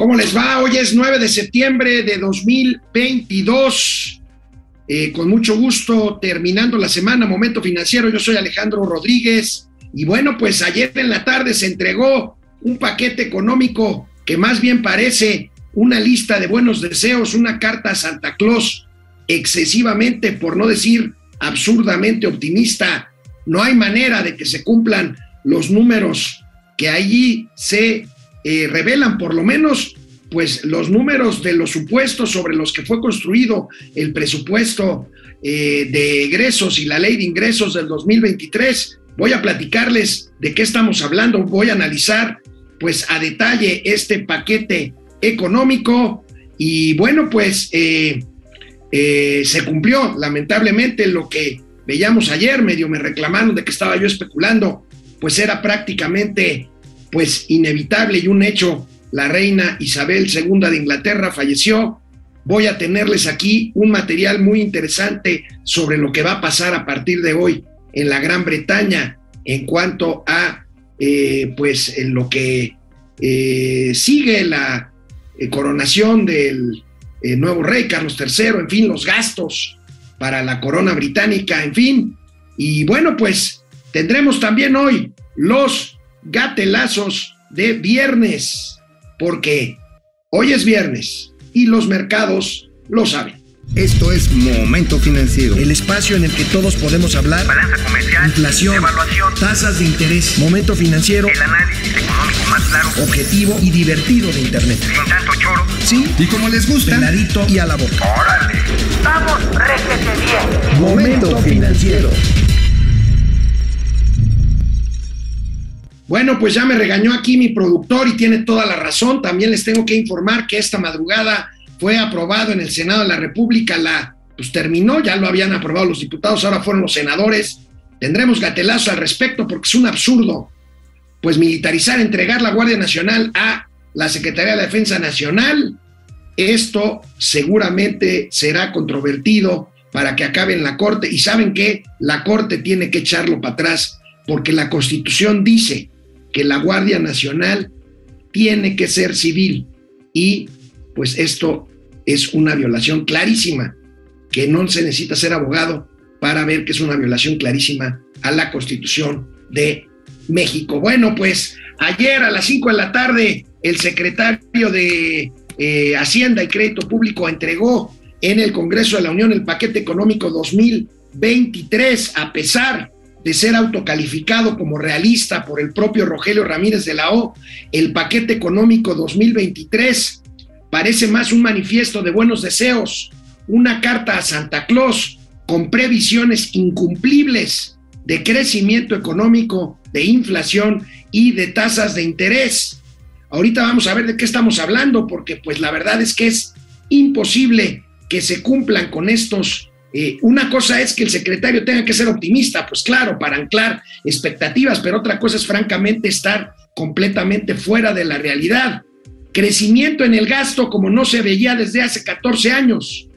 ¿Cómo les va? Hoy es 9 de septiembre de 2022. Eh, con mucho gusto, terminando la semana, Momento Financiero. Yo soy Alejandro Rodríguez. Y bueno, pues ayer en la tarde se entregó un paquete económico que más bien parece una lista de buenos deseos, una carta a Santa Claus excesivamente, por no decir absurdamente optimista. No hay manera de que se cumplan los números que allí se eh, revelan, por lo menos, pues los números de los supuestos sobre los que fue construido el presupuesto eh, de egresos y la ley de ingresos del 2023. Voy a platicarles de qué estamos hablando, voy a analizar pues a detalle este paquete económico y bueno, pues eh, se cumplió lamentablemente lo que veíamos ayer, medio me reclamaron de que estaba yo especulando, pues era prácticamente pues inevitable y un hecho, la reina Isabel II de Inglaterra falleció. Voy a tenerles aquí un material muy interesante sobre lo que va a pasar a partir de hoy en la Gran Bretaña en cuanto a eh, pues en lo que eh, sigue la eh, coronación del nuevo rey Carlos III, en fin, los gastos para la corona británica, en fin. Y bueno, pues tendremos también hoy los gatelazos de viernes, porque hoy es viernes y los mercados lo saben. Esto es Momento Financiero. El espacio en el que todos podemos hablar. Balanza comercial. Inflación. Evaluación. Tasas de interés. Momento Financiero. El análisis económico más claro. Objetivo y divertido de Internet. Sin tanto choro. Sí. Y como les gusta. Peladito y a la boca. ¡Órale! ¡Vamos, réjete bien! Momento Financiero. Bueno, pues ya me regañó aquí mi productor y tiene toda la razón. También les tengo que informar que esta madrugada fue aprobado en el Senado de la República, la pues terminó, ya lo habían aprobado los diputados, ahora fueron los senadores. Tendremos gatelazo al respecto porque es un absurdo, pues militarizar, entregar la Guardia Nacional a la Secretaría de Defensa Nacional. Esto seguramente será controvertido para que acabe en la Corte y saben que la Corte tiene que echarlo para atrás porque la Constitución dice que la Guardia Nacional tiene que ser civil y pues esto es una violación clarísima, que no se necesita ser abogado para ver que es una violación clarísima a la Constitución de México. Bueno, pues ayer a las 5 de la tarde el secretario de eh, Hacienda y Crédito Público entregó en el Congreso de la Unión el paquete económico 2023 a pesar de ser autocalificado como realista por el propio Rogelio Ramírez de la O, el paquete económico 2023 parece más un manifiesto de buenos deseos, una carta a Santa Claus con previsiones incumplibles de crecimiento económico, de inflación y de tasas de interés. Ahorita vamos a ver de qué estamos hablando, porque pues la verdad es que es imposible que se cumplan con estos eh, una cosa es que el secretario tenga que ser optimista, pues claro, para anclar expectativas, pero otra cosa es francamente estar completamente fuera de la realidad. Crecimiento en el gasto como no se veía desde hace 14 años.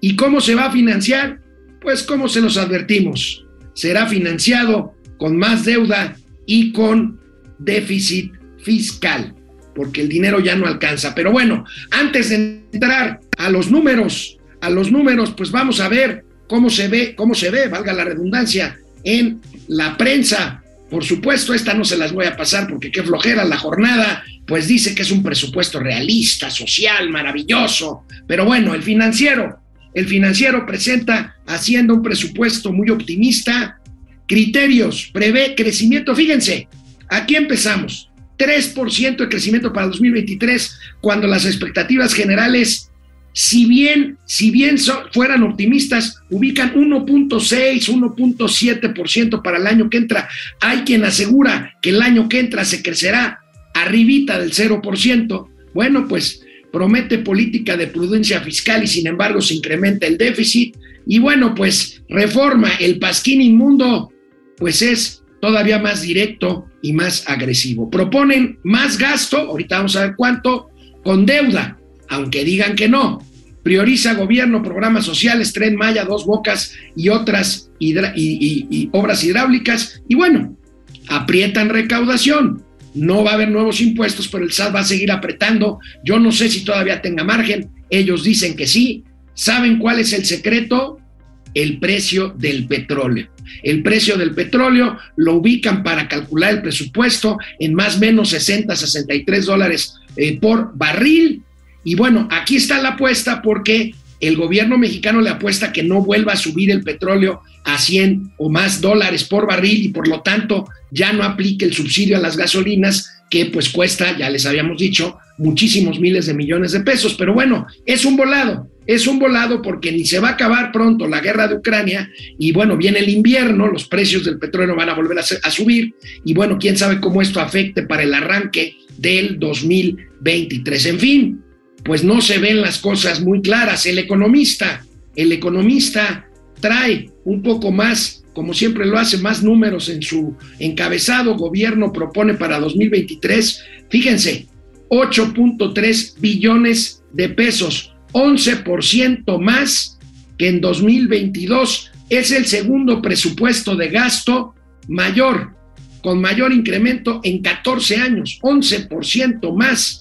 ¿Y cómo se va a financiar? Pues como se los advertimos, será financiado con más deuda y con déficit fiscal, porque el dinero ya no alcanza. Pero bueno, antes de entrar a los números, a los números, pues vamos a ver cómo se ve, cómo se ve, valga la redundancia, en la prensa. Por supuesto, esta no se las voy a pasar porque qué flojera la jornada, pues dice que es un presupuesto realista, social, maravilloso. Pero bueno, el financiero, el financiero presenta haciendo un presupuesto muy optimista, criterios, prevé crecimiento. Fíjense, aquí empezamos. 3% de crecimiento para 2023, cuando las expectativas generales si bien, si bien fueran optimistas, ubican 1.6, 1.7% para el año que entra. Hay quien asegura que el año que entra se crecerá arribita del 0%. Bueno, pues promete política de prudencia fiscal y sin embargo se incrementa el déficit. Y bueno, pues reforma el pasquín inmundo, pues es todavía más directo y más agresivo. Proponen más gasto, ahorita vamos a ver cuánto, con deuda aunque digan que no. Prioriza gobierno, programas sociales, tren Maya, dos bocas y otras obras hidráulicas. Y bueno, aprietan recaudación. no va a haber nuevos impuestos, pero el SAT va a seguir apretando. Yo no sé si todavía tenga margen, ellos dicen que sí. ¿Saben cuál es el secreto? El precio del petróleo. El precio del petróleo lo ubican para calcular el presupuesto en más o menos 60, 63 dólares eh, por barril. Y bueno, aquí está la apuesta porque el gobierno mexicano le apuesta que no vuelva a subir el petróleo a 100 o más dólares por barril y por lo tanto ya no aplique el subsidio a las gasolinas que pues cuesta, ya les habíamos dicho, muchísimos miles de millones de pesos. Pero bueno, es un volado, es un volado porque ni se va a acabar pronto la guerra de Ucrania y bueno, viene el invierno, los precios del petróleo van a volver a, a subir y bueno, quién sabe cómo esto afecte para el arranque del 2023. En fin, pues no se ven las cosas muy claras. El economista, el economista trae un poco más, como siempre lo hace, más números en su encabezado. Gobierno propone para 2023, fíjense, 8.3 billones de pesos, 11% más que en 2022. Es el segundo presupuesto de gasto mayor, con mayor incremento en 14 años, 11% más.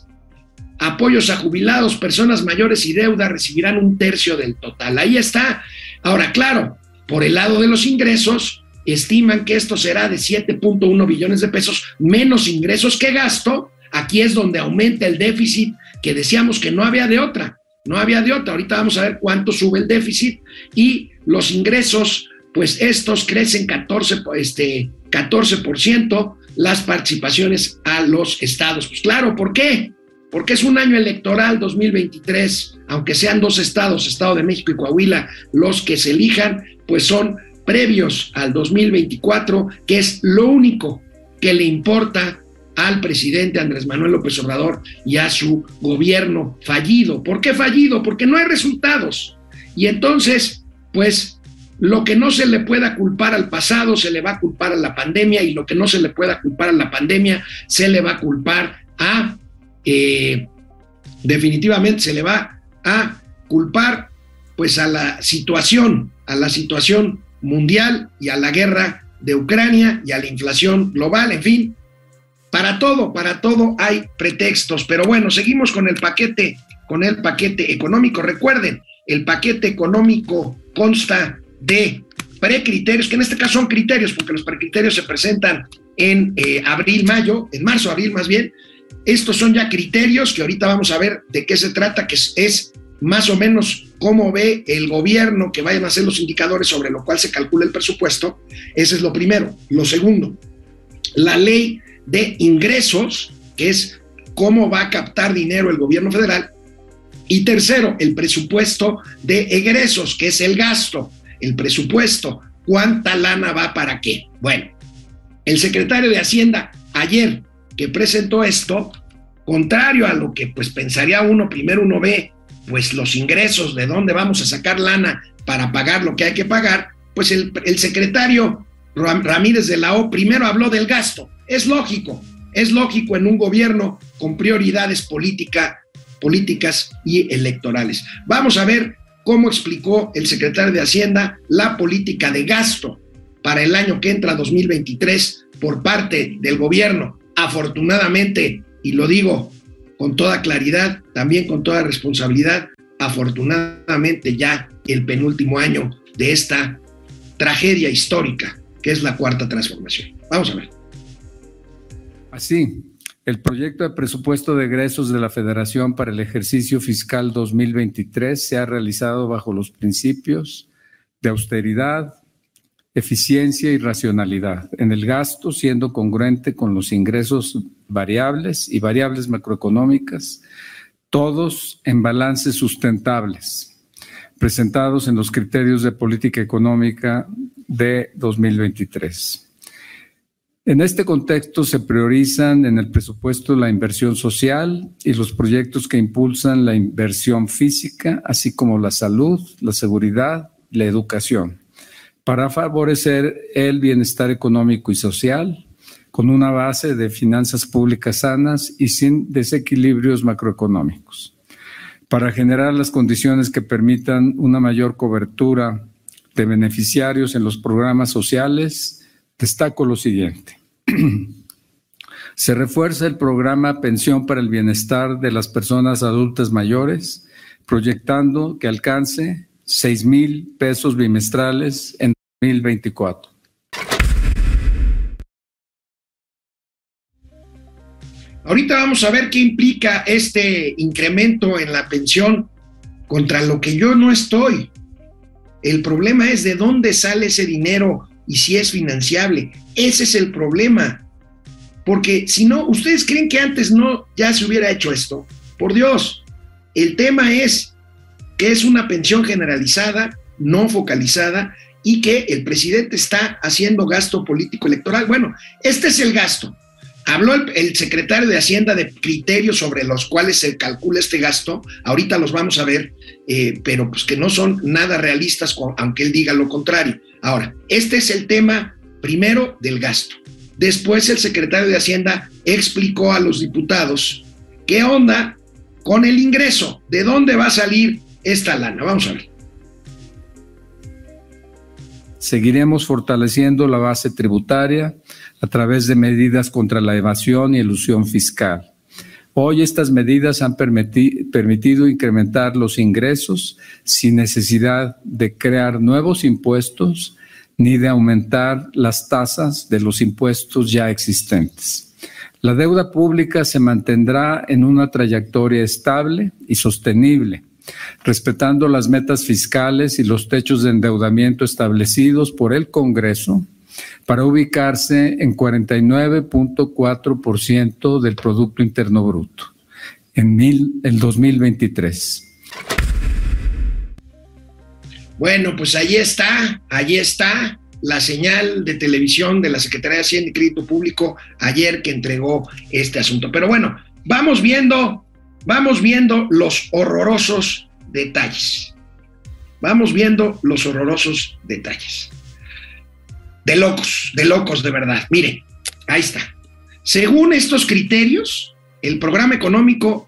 Apoyos a jubilados, personas mayores y deuda recibirán un tercio del total. Ahí está. Ahora, claro, por el lado de los ingresos, estiman que esto será de 7.1 billones de pesos, menos ingresos que gasto. Aquí es donde aumenta el déficit que decíamos que no había de otra. No había de otra. Ahorita vamos a ver cuánto sube el déficit y los ingresos, pues estos crecen 14, este, 14% las participaciones a los estados. Pues claro, ¿por qué? Porque es un año electoral 2023, aunque sean dos estados, Estado de México y Coahuila, los que se elijan, pues son previos al 2024, que es lo único que le importa al presidente Andrés Manuel López Obrador y a su gobierno fallido. ¿Por qué fallido? Porque no hay resultados. Y entonces, pues lo que no se le pueda culpar al pasado se le va a culpar a la pandemia y lo que no se le pueda culpar a la pandemia se le va a culpar a eh, definitivamente se le va a culpar pues a la situación, a la situación mundial y a la guerra de Ucrania y a la inflación global, en fin, para todo, para todo hay pretextos, pero bueno, seguimos con el paquete, con el paquete económico. Recuerden, el paquete económico consta de precriterios, que en este caso son criterios, porque los precriterios se presentan en eh, abril, mayo, en marzo, abril más bien, estos son ya criterios que ahorita vamos a ver de qué se trata, que es, más o menos cómo ve el gobierno que vayan a ser los indicadores sobre lo cual se calcula el presupuesto. Ese es lo primero. Lo segundo, la ley de ingresos, que es cómo va a captar dinero el gobierno federal. Y tercero, el presupuesto de egresos, que es el gasto, el presupuesto, cuánta lana va para qué. Bueno, el secretario de Hacienda ayer que presentó esto, contrario a lo que pues pensaría uno, primero uno ve pues los ingresos, de dónde vamos a sacar lana para pagar lo que hay que pagar, pues el, secretario Ramírez de la O primero habló del gasto. Es lógico, es lógico en un gobierno con prioridades política, políticas y electorales. Vamos a ver cómo explicó el secretario de Hacienda la política de gasto para el año que entra 2023 por parte del gobierno afortunadamente, y lo digo con toda claridad, también con toda responsabilidad, afortunadamente ya el penúltimo año de esta tragedia histórica que es la cuarta transformación. Vamos a ver. Así, el proyecto de presupuesto de egresos de la Federación para el ejercicio fiscal 2023 se ha realizado bajo los principios de austeridad, eficiencia y racionalidad en el gasto, siendo congruente con los ingresos variables y variables macroeconómicas, todos en balances sustentables, presentados en los criterios de política económica de 2023. En este contexto se priorizan en el presupuesto la inversión social y los proyectos que impulsan la inversión física, así como la salud, la seguridad, la educación para favorecer el bienestar económico y social, con una base de finanzas públicas sanas y sin desequilibrios macroeconómicos. Para generar las condiciones que permitan una mayor cobertura de beneficiarios en los programas sociales, destaco lo siguiente. Se refuerza el programa Pensión para el Bienestar de las Personas Adultas Mayores, proyectando que alcance 6 mil pesos bimestrales en 2024. Ahorita vamos a ver qué implica este incremento en la pensión contra lo que yo no estoy. El problema es de dónde sale ese dinero y si es financiable. Ese es el problema. Porque si no, ¿ustedes creen que antes no ya se hubiera hecho esto? Por Dios, el tema es que es una pensión generalizada, no focalizada, y que el presidente está haciendo gasto político electoral. Bueno, este es el gasto. Habló el, secretario de Hacienda de criterios sobre los cuales se calcula este gasto, ahorita los vamos a ver, eh, pero pues que no son nada realistas, aunque él diga lo contrario. Ahora, este es el tema primero del gasto. Después el secretario de Hacienda explicó a los diputados qué onda con el ingreso, de dónde va a salir esta lana. Vamos a ver. Seguiremos fortaleciendo la base tributaria a través de medidas contra la evasión y elusión fiscal. Hoy estas medidas han permitido incrementar los ingresos sin necesidad de crear nuevos impuestos ni de aumentar las tasas de los impuestos ya existentes. La deuda pública se mantendrá en una trayectoria estable y sostenible, respetando las metas fiscales y los techos de endeudamiento establecidos por el Congreso para ubicarse en 49.4% del Producto Interno Bruto en mil, el 2023. Bueno, pues ahí está, ahí está la señal de televisión de la Secretaría de Hacienda y Crédito Público ayer que entregó este asunto. Pero bueno, vamos viendo, vamos viendo los horrorosos detalles. Vamos viendo los horrorosos detalles de locos, de locos de verdad. Mire, ahí está. Según estos criterios, el programa económico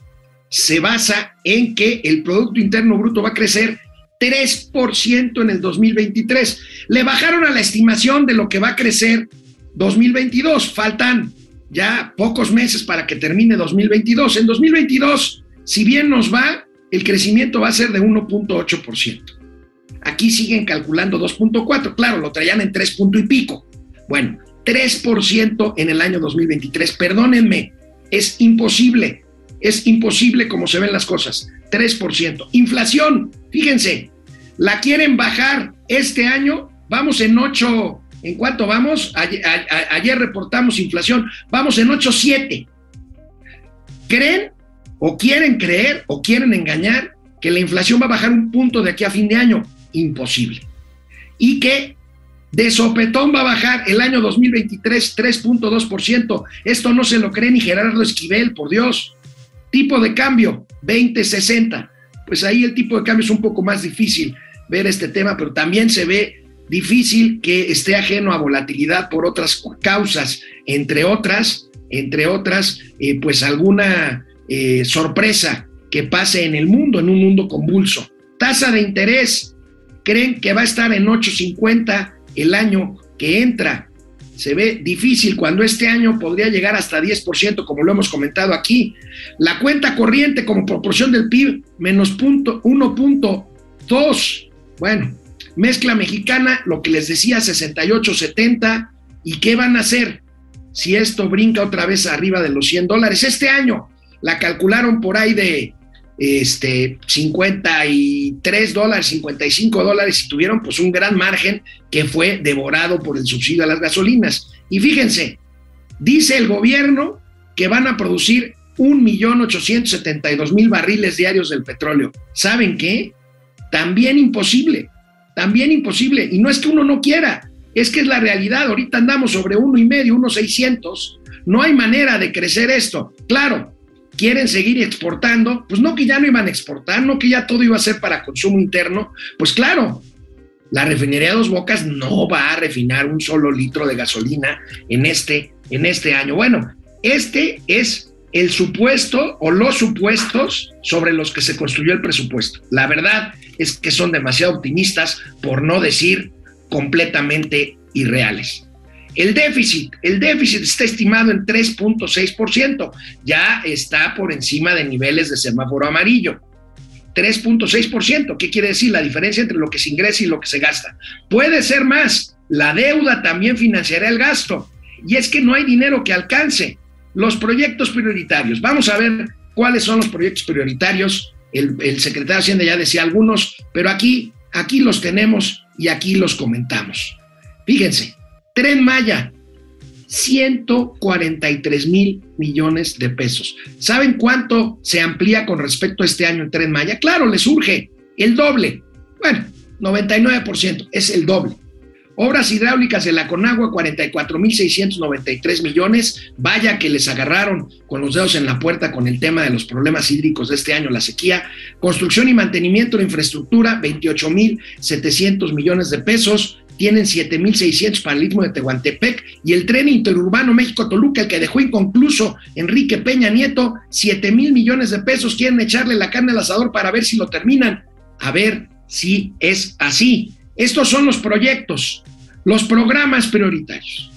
se basa en que el Producto Interno Bruto va a crecer 3% en el 2023. Le bajaron a la estimación de lo que va a crecer 2022. Faltan ya pocos meses para que termine 2022. En 2022, si bien nos va, el crecimiento va a ser de 1.8%. Aquí siguen calculando 2.4, claro, lo traían en 3 punto y pico. Bueno, 3% en el año 2023, perdónenme, es imposible, es imposible como se ven las cosas, 3%. Inflación, fíjense, la quieren bajar este año, vamos en 8, ¿en cuánto vamos? Ayer, ayer reportamos inflación, vamos en 8.7. ¿Creen o quieren creer o quieren engañar que la inflación va a bajar un punto de aquí a fin de año? imposible. Y que de sopetón va a bajar el año 2023 3.2%. Esto no se lo cree ni Gerardo Esquivel, por Dios. Tipo de cambio 2060. Pues ahí el tipo de cambio es un poco más difícil ver este tema, pero también se ve difícil que esté ajeno a volatilidad por otras causas, entre otras, entre otras, eh, pues alguna eh, sorpresa que pase en el mundo, en un mundo convulso. Tasa de interés creen que va a estar en 8.50 el año que entra. Se ve difícil cuando este año podría llegar hasta 10%, como lo hemos comentado aquí. La cuenta corriente como proporción del PIB, menos 1.2. Bueno, mezcla mexicana, lo que les decía, 68-70. ¿Y qué van a hacer si esto brinca otra vez arriba de los 100 dólares? Este año la calcularon por ahí de este, 53 dólares, 55 dólares y tuvieron pues un gran margen que fue devorado por el subsidio a las gasolinas. Y fíjense, dice el gobierno que van a producir 1.872.000 barriles diarios del petróleo. ¿Saben qué? También imposible, también imposible. Y no es que uno no quiera, es que es la realidad. Ahorita andamos sobre uno y medio, unos 600. No hay manera de crecer esto. Claro, quieren seguir exportando, pues no que ya no iban a exportar, no que ya todo iba a ser para consumo interno, pues claro, la refinería Dos Bocas no va a refinar un solo litro de gasolina en este, en este año. Bueno, este es el supuesto o los supuestos sobre los que se construyó el presupuesto. La verdad es que son demasiado optimistas, por no decir completamente irreales. El déficit, el déficit está estimado en 3.6%, ya está por encima de niveles de semáforo amarillo. 3.6%, ¿qué quiere decir? La diferencia entre lo que se ingresa y lo que se gasta. Puede ser más, la deuda también financiará el gasto. Y es que no hay dinero que alcance. Los proyectos prioritarios, vamos a ver cuáles son los proyectos prioritarios. El, secretario de Hacienda ya decía algunos, pero aquí, aquí los tenemos y aquí los comentamos. Fíjense, Tren Maya, 143 mil millones de pesos. ¿Saben cuánto se amplía con respecto a este año el Tren Maya? Claro, le surge el doble. Bueno, 99%, es el doble. Obras hidráulicas de la Conagua, 44.693 millones. Vaya que les agarraron con los dedos en la puerta con el tema de los problemas hídricos de este año, la sequía. Construcción y mantenimiento de infraestructura, 28.700 millones de pesos. Tienen 7.600 para el Istmo de Tehuantepec. Y el tren interurbano México-Toluca, el que dejó inconcluso Enrique Peña Nieto, 7 mil millones de pesos. Quieren echarle la carne al asador para ver si lo terminan. A ver si es así. Estos son los proyectos, los programas prioritarios.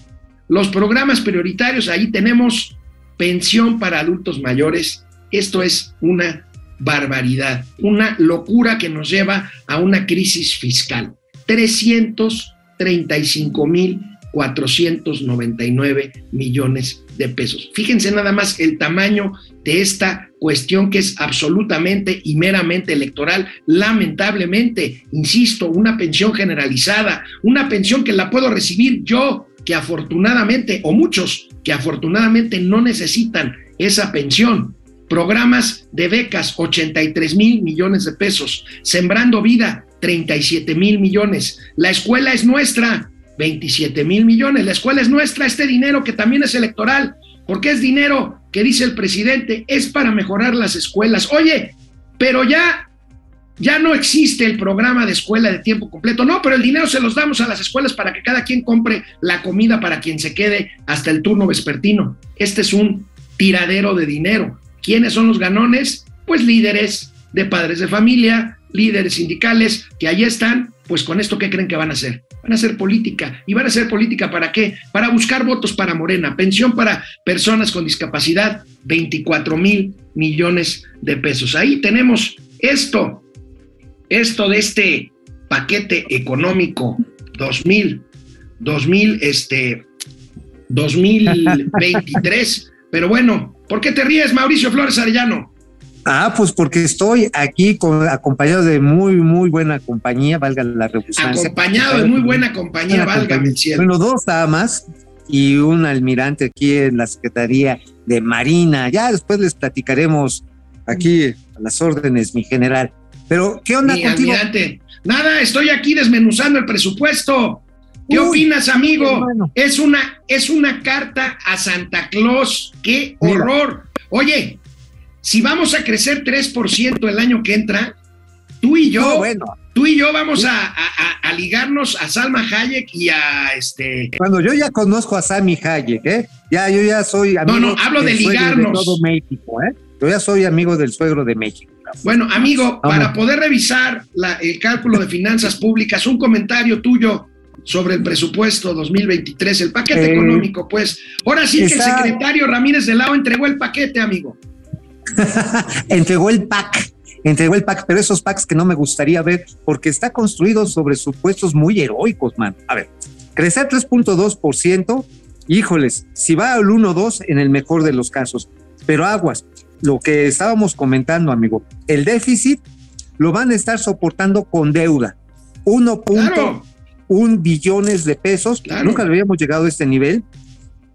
Los programas prioritarios, ahí tenemos pensión para adultos mayores. Esto es una barbaridad, una locura que nos lleva a una crisis fiscal. 335 mil 499 millones de pesos. Fíjense nada más el tamaño de esta cuestión que es absolutamente y meramente electoral. Lamentablemente, insisto, una pensión generalizada, una pensión que la puedo recibir yo, que afortunadamente, o muchos que afortunadamente no necesitan esa pensión. Programas de becas, 83 mil millones de pesos. Sembrando vida, 37 mil millones. La escuela es nuestra, 27 mil millones. La escuela es nuestra, este dinero que también es electoral, porque es dinero que dice el presidente, es para mejorar las escuelas. Oye, pero ya, ya no existe el programa de escuela de tiempo completo. No, pero el dinero se los damos a las escuelas para que cada quien compre la comida para quien se quede hasta el turno vespertino. Este es un tiradero de dinero. ¿Quiénes son los ganones? Pues líderes de padres de familia, líderes sindicales que ahí están, pues con esto, ¿qué creen que van a hacer? Van a hacer política. ¿Y van a hacer política para qué? Para buscar votos para Morena, pensión para personas con discapacidad, 24 mil millones de pesos. Ahí tenemos esto, esto de este paquete económico 2000, 2000, este, 2023. Pero bueno, ¿por qué te ríes, Mauricio Flores Arellano? Ah, pues porque estoy aquí con, acompañado de muy, muy buena compañía, valga la redundancia. Acompañado de muy buena compañía, valga el cielo. Bueno, dos damas y un almirante aquí en la Secretaría de Marina. Ya después les platicaremos aquí a las órdenes, mi general. Pero, ¿qué onda mi contigo? Almirante. Nada, estoy aquí desmenuzando el presupuesto. ¿Qué Uy, opinas, amigo? Es una, es una carta a Santa Claus. ¡Qué Mira. horror! Oye, si vamos a crecer 3% el año que entra, tú y yo, No, bueno, tú y yo vamos a, a- a- a ligarnos a Salma Hayek y a este. cuando yo ya conozco a Sammy Hayek, ¿eh? Ya, yo ya soy amigo no, hablo de del ligarnos. todo México, ¿eh? Yo ya soy amigo del suegro de México. Bueno, amigo, Vamos. para poder revisar la- el cálculo de finanzas públicas, un comentario tuyo sobre el presupuesto 2023, el paquete Eh, económico, pues. Ahora sí que el secretario Ramírez de Lao entregó el paquete, amigo. entregó el pack, entregó el pack, pero esos packs que no me gustaría ver porque está construido sobre supuestos muy heroicos, man. A ver, crecer 3.2%, híjoles, si va al 1.2 en el mejor de los casos, pero aguas, lo que estábamos comentando, amigo, el déficit lo van a estar soportando con deuda. 1.1 Claro. billones de pesos, Claro. nunca habíamos llegado a este nivel,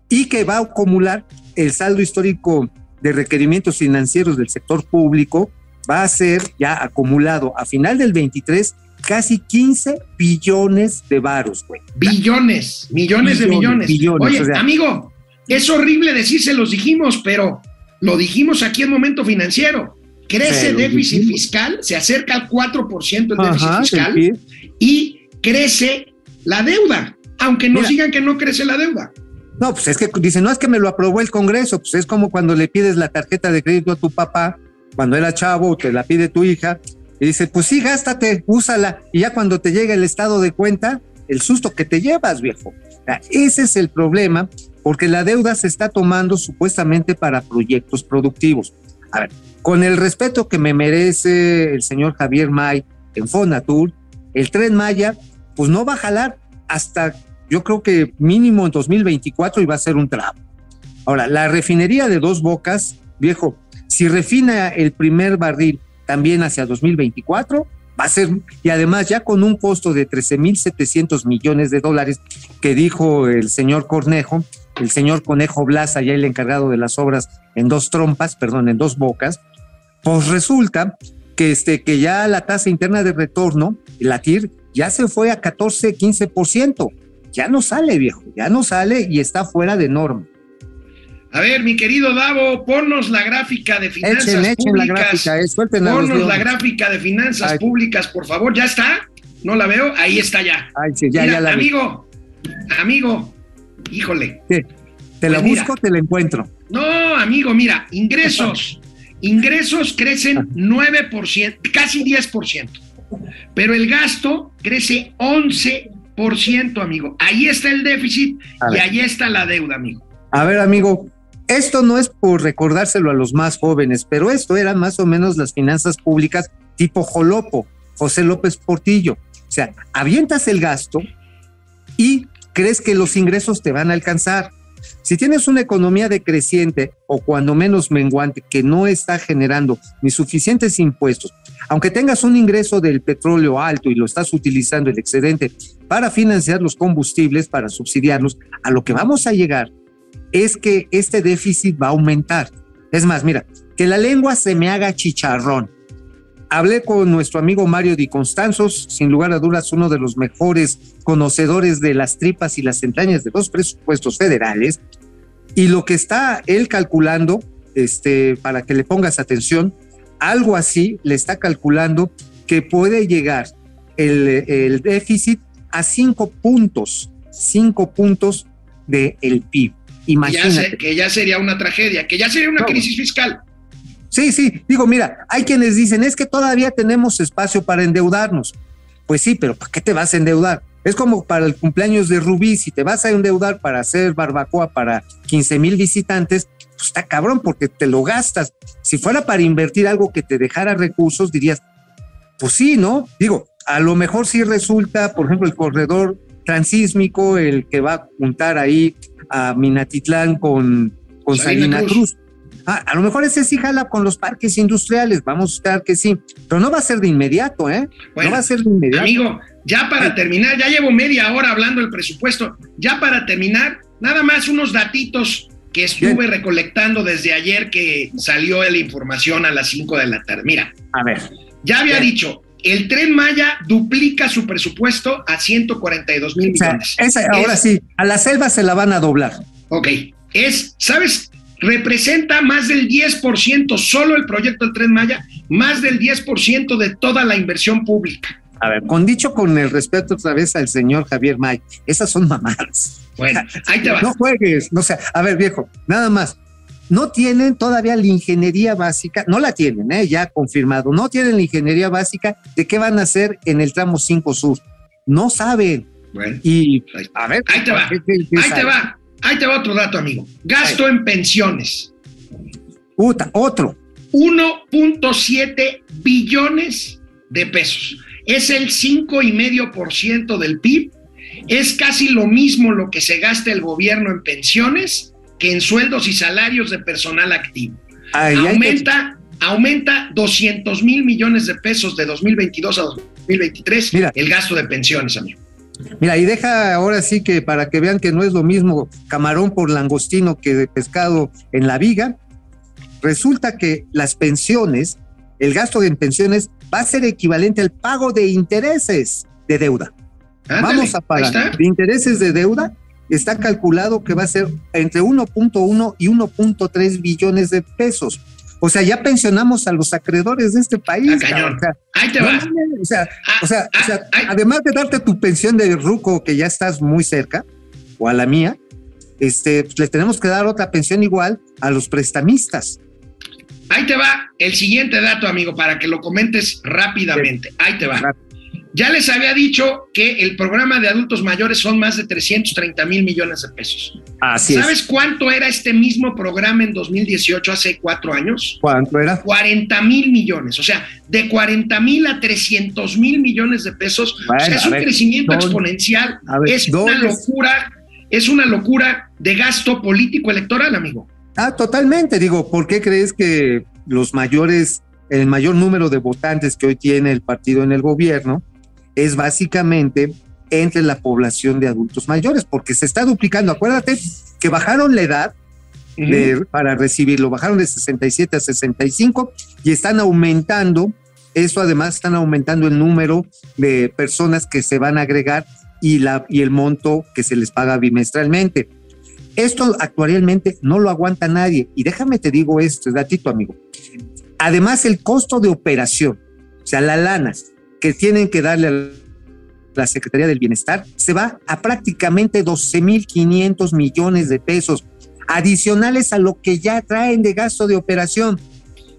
y que va a acumular el saldo histórico de requerimientos financieros del sector público, va a ser ya acumulado a final del 23 casi 15 billones de varos, güey. Billones, millones de millones. billones, Oye, o sea- amigo, es horrible decir se los dijimos, pero lo dijimos aquí en momento financiero. Crece el déficit dijimos. fiscal, se acerca al 4% el déficit fiscal. y crece la deuda, aunque nos Mira. digan que no crece la deuda. No, pues es que dicen, no es que me lo aprobó el Congreso, pues es como cuando le pides la tarjeta de crédito a tu papá cuando era chavo, te la pide tu hija, y dice, pues sí, gástate, úsala, y ya cuando te llega el estado de cuenta, el susto que te llevas, viejo. Ese es el problema, porque la deuda se está tomando supuestamente para proyectos productivos. A ver, con el respeto que me merece el señor Javier May en Fonatur, el tren Maya, pues no va a jalar hasta, yo creo que mínimo en 2024 y va a ser un tramo. Ahora, la refinería de dos bocas, viejo, si refina el primer barril también hacia 2024, va a ser, y además ya con un costo de 13.700 millones de dólares que dijo el señor Cornejo, el señor Conejo Blas, allá el encargado de las obras en dos trompas, perdón, en dos bocas, pues resulta que, este, que ya la tasa interna de retorno, la TIR, ya se fue a 14, 15%. Ya no sale, viejo, ya no sale y está fuera de norma. A ver, mi querido Davo, ponnos la gráfica de finanzas Echen, echen públicas. la gráfica, eh, ponnos la gráfica de finanzas Ay. públicas, por favor. ¿Ya está? ¿No la veo? Ahí está ya. Ay, sí, ya, Mira, ya la vi. amigo, amigo, híjole. Sí, Te la Pues mira. busco, te la encuentro. No, amigo, mira, ingresos. ingresos crecen 9%, casi 10%. Pero el gasto crece 11%, amigo. Ahí está el déficit y ahí está la deuda, amigo. A ver, amigo, esto no es por recordárselo a los más jóvenes, pero esto era más o menos las finanzas públicas tipo Jolopo, José López Portillo. O sea, avientas el gasto y crees que los ingresos te van a alcanzar. Si tienes una economía decreciente o cuando menos menguante que no está generando ni suficientes impuestos, aunque tengas un ingreso del petróleo alto y lo estás utilizando el excedente para financiar los combustibles, para subsidiarlos, a lo que vamos a llegar es que este déficit va a aumentar. Es más, mira, que la lengua se me haga chicharrón. Hablé con nuestro amigo Mario Di Constanzos, sin lugar a dudas uno de los mejores conocedores de las tripas y las entrañas de los presupuestos federales, y lo que está él calculando, este, para que le pongas atención, algo así le está calculando que puede llegar el, el déficit a cinco puntos, cinco puntos del PIB. Ya Imagínate. sé, que ya sería una tragedia, que ya sería una No. crisis fiscal. Sí, sí, digo, mira, hay quienes dicen, es que todavía tenemos espacio para endeudarnos. Pues sí, pero ¿para qué te vas a endeudar? Es como para el cumpleaños de Rubí, si te vas a endeudar para hacer barbacoa para 15 mil visitantes, pues está cabrón porque te lo gastas. Si fuera para invertir algo que te dejara recursos, dirías, pues sí, ¿no? Digo, a lo mejor sí resulta, por ejemplo, el corredor transísmico, el que va a juntar ahí a Minatitlán con, con Salina Cruz. Cruz. Ah, a lo mejor ese sí jala con los parques industriales, vamos a estar que sí, pero no va a ser de inmediato, ¿eh? Bueno, no va a ser de inmediato. Amigo, ya para terminar, ya llevo media hora hablando del presupuesto. Ya para terminar, nada más unos datitos que estuve Bien. recolectando desde ayer que salió la información a las 5 de la tarde. Mira, A ver, ya había Bien. dicho, el tren Maya duplica su presupuesto a 142 mil o sea, millones. esa- ahora Es- sí, a la selva se la van a doblar. Ok, es, ¿sabes? Representa más del 10%, solo el proyecto del Tren Maya, más del 10% de toda la inversión pública. A ver, con dicho con el respeto otra vez al señor Javier May, esas son mamadas. Bueno, ahí te va. No juegues, no sé, a ver, viejo, nada más. No tienen todavía la ingeniería básica, no la tienen, ¿eh? ya confirmado, no tienen la ingeniería básica de qué van a hacer en el tramo 5 Sur. No saben. Bueno, Y a ver, ahí te va, ¿qué- qué- qué ahí te va, ahí te va otro dato, amigo. Gasto en pensiones, Puta, otro. 1.7 billones de pesos. Es el 5,5% del PIB. Es casi lo mismo lo que se gasta el gobierno en pensiones que en sueldos y salarios de personal activo. Ay, aumenta, aumenta 200 mil millones de pesos de 2022 a 2023 Mira. el gasto de pensiones, amigo. Mira, y deja ahora sí que para que vean que no es lo mismo camarón por langostino que de pescado en la viga, resulta que las pensiones, el gasto en pensiones va a ser equivalente al pago de intereses de deuda. Vamos a pagar de intereses de deuda. Está calculado que va a ser entre 1.1 y 1.3 billones de pesos. O sea, ya pensionamos a los acreedores de este país. Ah. O sea, además de darte tu pensión de ruco que ya estás muy cerca, o a la mía, este, pues, le tenemos que dar otra pensión igual a los prestamistas. Ahí te va el siguiente dato, amigo, para que lo comentes rápidamente. Ahí te va. Ya les había dicho que el programa de adultos mayores son más de 330 mil millones de pesos. Así ¿Sabes es. cuánto era este mismo programa en 2018, hace cuatro años? ¿Cuánto era? 40 mil millones, o sea, de 40 mil a 300 mil millones de pesos. Bueno, o sea, es un ver, crecimiento ¿dónde- exponencial. ver, es una ¿dónde- locura, es una locura de gasto político electoral, amigo. Ah, totalmente. Digo, ¿por qué crees que los mayores, el mayor número de votantes que hoy tiene el partido en el gobierno es básicamente entre la población de adultos mayores? Porque se está duplicando. Acuérdate que bajaron la edad de- para recibirlo, bajaron de 67 a 65 y están aumentando. Eso además están aumentando el número de personas que se van a agregar y, la, y el monto que se les paga bimestralmente. Esto actualmente no lo aguanta nadie. Y déjame te digo esto, datito amigo. Además, el costo de operación, o sea, la lana que tienen que darle a la Secretaría del Bienestar, se va a prácticamente 12.500 millones de pesos, adicionales a lo que ya traen de gasto de operación.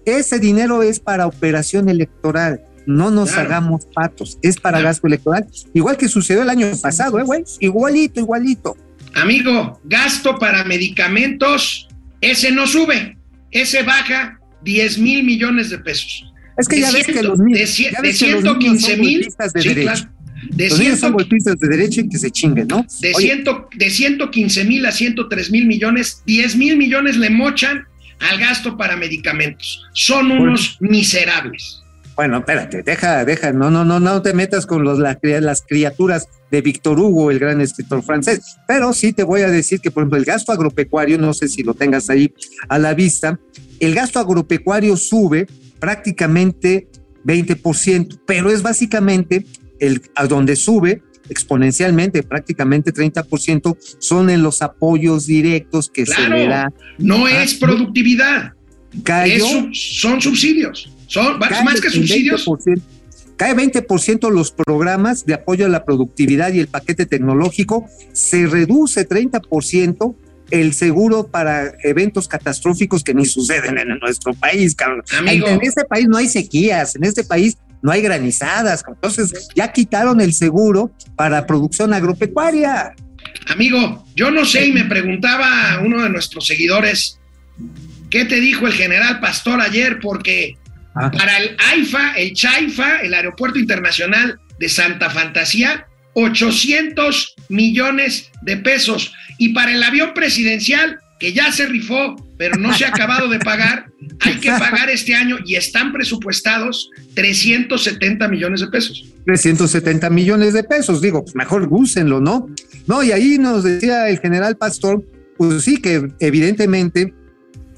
Ese dinero es para operación electoral. No nos Claro. hagamos patos, es para Claro. gasto electoral, igual que sucedió el año pasado, ¿eh, güey? Igualito, igualito. Amigo, gasto para medicamentos, ese no sube, ese baja 10 mil millones de pesos. Es que De ya ves que los niños, de ya de ves niños 115 son mil, de sí, derecho. claro. de, Los niños son ciento- golpistas de derecho y que se chinguen, ¿no? de, Oye, ciento- de 115 mil a 103 mil millones, 10 mil millones le mochan al gasto para medicamentos. Son unos miserables. Bueno, espérate, deja, deja, no, no, no, no te metas con los, la- las criaturas de Víctor Hugo, el gran escritor francés. Pero sí te voy a decir que, por ejemplo, el gasto agropecuario, no sé si lo tengas ahí a la vista, el gasto agropecuario sube prácticamente 20%, pero es básicamente el, a donde sube exponencialmente, prácticamente 30%, son en los apoyos directos que se le da. No es productividad, Cayó, es son subsidios. Son cae más que subsidios. 20%. Cae 20% los programas de apoyo a la productividad y el paquete tecnológico, se reduce 30% el seguro para eventos catastróficos que ni suceden en nuestro país, cabrón. Amigo. En este país no hay sequías, en este país no hay granizadas, entonces ya quitaron el seguro para producción agropecuaria. Amigo, yo no sé y me preguntaba uno de nuestros seguidores, ¿qué te dijo el general Pastor ayer? Porque Ah. para el AIFA, el CHAIFA, el Aeropuerto Internacional de Santa Fantasía, 800 millones de pesos. Y para el avión presidencial, que ya se rifó, pero no se ha acabado de pagar, hay que pagar este año y están presupuestados 370 millones de pesos. 370 millones de pesos, digo, pues mejor úsenlo, ¿no? No, y ahí nos decía el general Pastor, pues sí, que evidentemente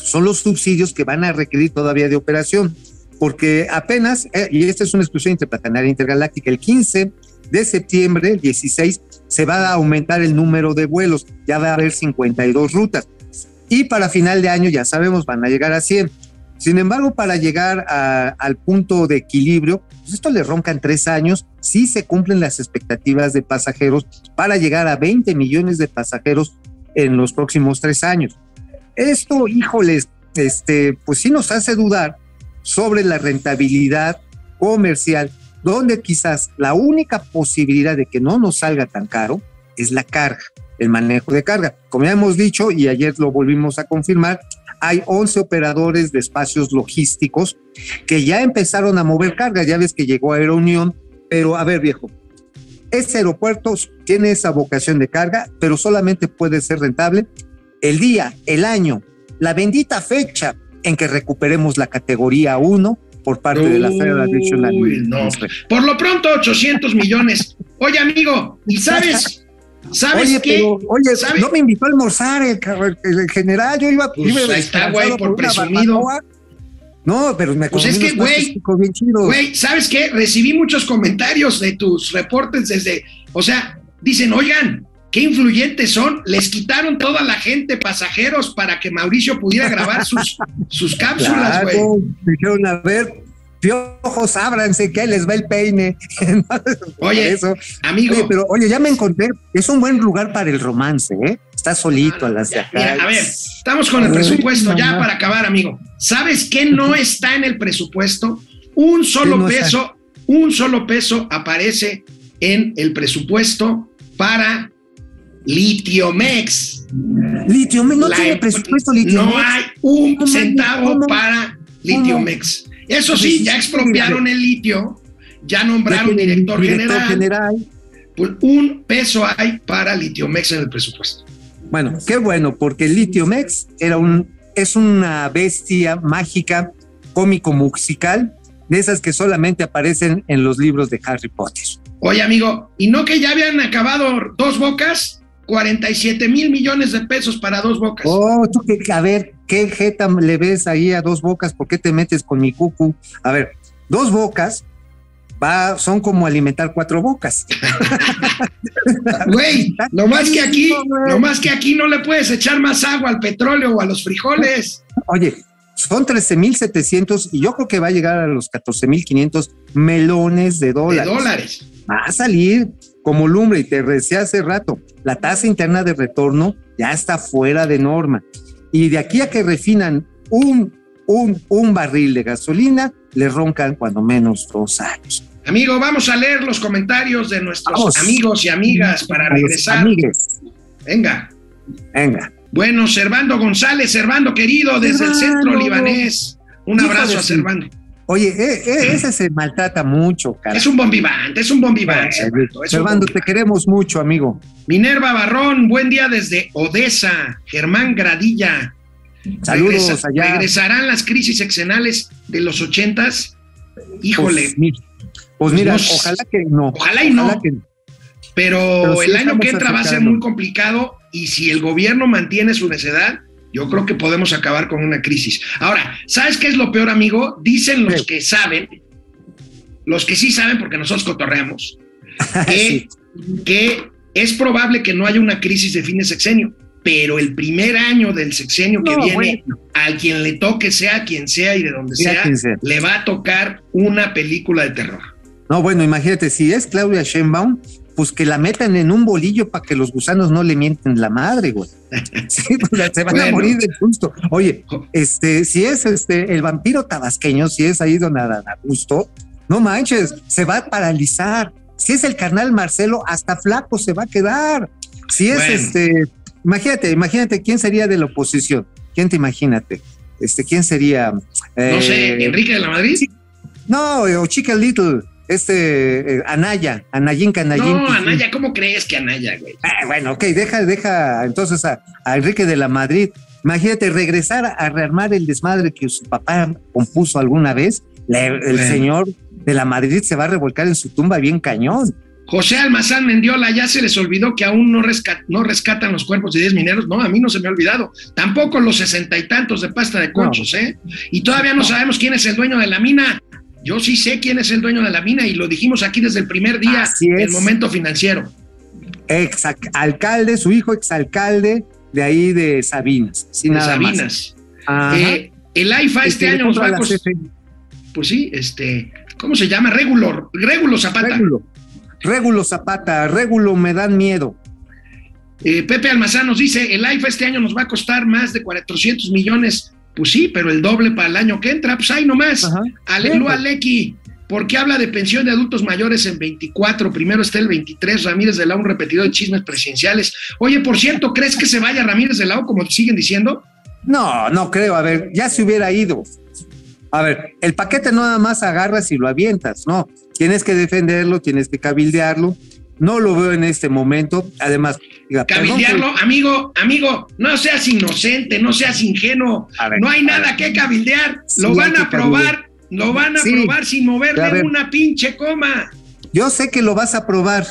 son los subsidios que van a requerir todavía de operación, porque apenas, eh, y esta es una exclusión interplanetaria intergaláctica, el 15 de septiembre, el 16, se va a aumentar el número de vuelos, ya va a haber 52 rutas, y para final de año, ya sabemos, van a llegar a 100. Sin embargo, para llegar a- al punto de equilibrio, pues esto le roncan tres años, si se cumplen las expectativas de pasajeros para llegar a 20 millones de pasajeros en los próximos tres años. Esto, híjoles, este, pues sí nos hace dudar sobre la rentabilidad comercial, donde quizás la única posibilidad de que no nos salga tan caro es la carga, el manejo de carga. Como ya hemos dicho y ayer lo volvimos a confirmar, hay 11 operadores de espacios logísticos que ya empezaron a mover carga. Ya ves que llegó Aerounión, pero a ver, viejo, este aeropuerto tiene esa vocación de carga, pero solamente puede ser rentable el día, el año, la bendita fecha en que recuperemos la categoría 1 por parte de la. Uy, no. Por lo pronto, 800 millones. Oye, amigo, ¿y sabes? ¿Sabes Oye, qué? pero, oye, ¿Sabes? no me invitó a almorzar el, el general, yo iba, Pues iba está, güey, por una presumido. barbacoa. No, pero me Pues es que, güey. Güey, ¿sabes qué? Recibí muchos comentarios de tus reportes desde, o sea, dicen, oigan, qué influyentes son, les quitaron toda la gente, pasajeros, para que Mauricio pudiera grabar sus, sus cápsulas, güey. Claro, dijeron, a ver, piojos, ábranse, que ahí les va el peine. Oye, eso. Amigo, Oye, pero oye, ya me encontré, es un buen lugar para el romance, ¿eh? Está solito a las de acá. mira, a ver, estamos con el Ay, presupuesto ya para acabar, amigo. ¿Sabes qué no está en el presupuesto? Un solo peso un solo peso aparece en el presupuesto para Litiomex. Litiomex, no La tiene presupuesto Litiomex. No hay un centavo para Litiomex. Eso sí, ya expropiaron el litio, ya nombraron tiene director, general. general. Pues un peso hay para Litiomex en el presupuesto. Bueno, qué bueno, porque Litiomex era un, es una bestia mágica, cómico musical, de esas que solamente aparecen en los libros de Harry Potter. Oye, amigo, ¿y no que ya habían acabado dos bocas? 47 mil millones de pesos para dos bocas. Oh, tú que, a ver, ¿qué jeta le ves ahí a dos bocas? ¿Por qué te metes con mi cucu? A ver, dos bocas va, son como alimentar cuatro bocas. Güey, no más que aquí, no más que aquí no le puedes echar más agua al petróleo o a los frijoles. Oye, son 13.700 y yo creo que va a llegar a los 14.500 melones de De dólares. dólares. Va a salir como lumbre y te decía hace rato, la tasa interna de retorno ya está fuera de norma. Y de aquí a que refinan un, un, un barril de gasolina, le roncan cuando menos dos años. Amigo, vamos a leer los comentarios de nuestros Vamos. amigos y amigas para regresar. amigues. Venga. Venga. Bueno, Servando González, Servando querido, desde el centro libanés. Un Hijo abrazo a Servando. Oye, eh, eh, ese se maltrata mucho, cara. Es un bombivante, es un bombivante. Servando, te queremos mucho, amigo. Minerva Barrón, buen día desde Odessa. Germán Gradilla. Saludos Regresa- allá. ¿Regresarán las crisis sexenales de los ochentas? Híjole, Pues, pues mira, ojalá que no. Ojalá y no. que- pero, pero sí el año que entra va a ser muy complicado y si el gobierno mantiene su necedad, yo creo que podemos acabar con una crisis. Ahora, ¿sabes qué es lo peor, amigo? Dicen los Sí. que saben, los que sí saben, porque nosotros cotorreamos, que, que es probable que no haya una crisis de fin de sexenio, pero el primer año del sexenio que viene, a quien le toque, sea quien sea y de donde sea. le va a tocar una película de terror. No, bueno, imagínate, si es Claudia Sheinbaum, pues que la metan en un bolillo para que los gusanos no le mienten la madre, güey. Sí, se van a morir de susto. Oye, este, si es este el vampiro tabasqueño, si es ahí don Adán Augusto, no manches, se va a paralizar. Si es el carnal Marcelo, hasta flaco se va a quedar. Si es Bueno. este, imagínate, imagínate quién sería de la oposición. ¿Quién te imagínate? Este, ¿quién sería? No Eh, sé, Enrique de la Madrid. sí, No, o Chica Little, este eh, Anaya, Anayín Canayín. No, Anaya, ¿cómo crees que Anaya, güey? Ah, bueno, ok, deja, deja entonces a, a Enrique de la Madrid. Imagínate regresar a rearmar el desmadre que su papá compuso alguna vez. El señor de la Madrid se va a revolcar en su tumba bien cañón. José Almazán Mendiola, ya se les olvidó que aún no, no rescatan los cuerpos de 10 mineros. No, a mí no se me ha olvidado. Tampoco los sesenta y tantos de pasta de conchos, ¿eh? Y todavía no sabemos quién es el dueño de la mina. Yo sí sé quién es el dueño de la mina y lo dijimos aquí desde el primer día del momento financiero. Ex alcalde, su hijo exalcalde de ahí de Sabinas. De nada. Sabinas. Eh, el AIFA este le año nos va a costar. CFE. Pues sí, este. ¿Cómo se llama? Regulo. Regulo Zapata. Régulo. Régulo Zapata, Régulo me dan miedo. Eh, Pepe Almazán nos dice, el AIFA este año nos va a costar más de 400 millones. Pues sí, pero el doble para el año que entra, pues ahí nomás. Aleluya. Lecky. ¿Por qué habla de pensión de adultos mayores en 24? Primero está el 23, Ramírez de la un repetidor de chismes presidenciales. Oye, por cierto, ¿crees que se vaya Ramírez de la como siguen diciendo? No, no creo. A ver, ya se hubiera ido. A ver, el paquete no nada más agarras y lo avientas, no. Tienes que defenderlo, tienes que cabildearlo. No lo veo en este momento. Además, diga, perdón, Cabildearlo, amigo, amigo, no seas inocente, no seas ingenuo. Ver, no hay nada que cabildear. Sí, lo van a aprobar, lo van a Sí, aprobar sin moverle ver. una pinche coma. yo sé que lo vas a probar.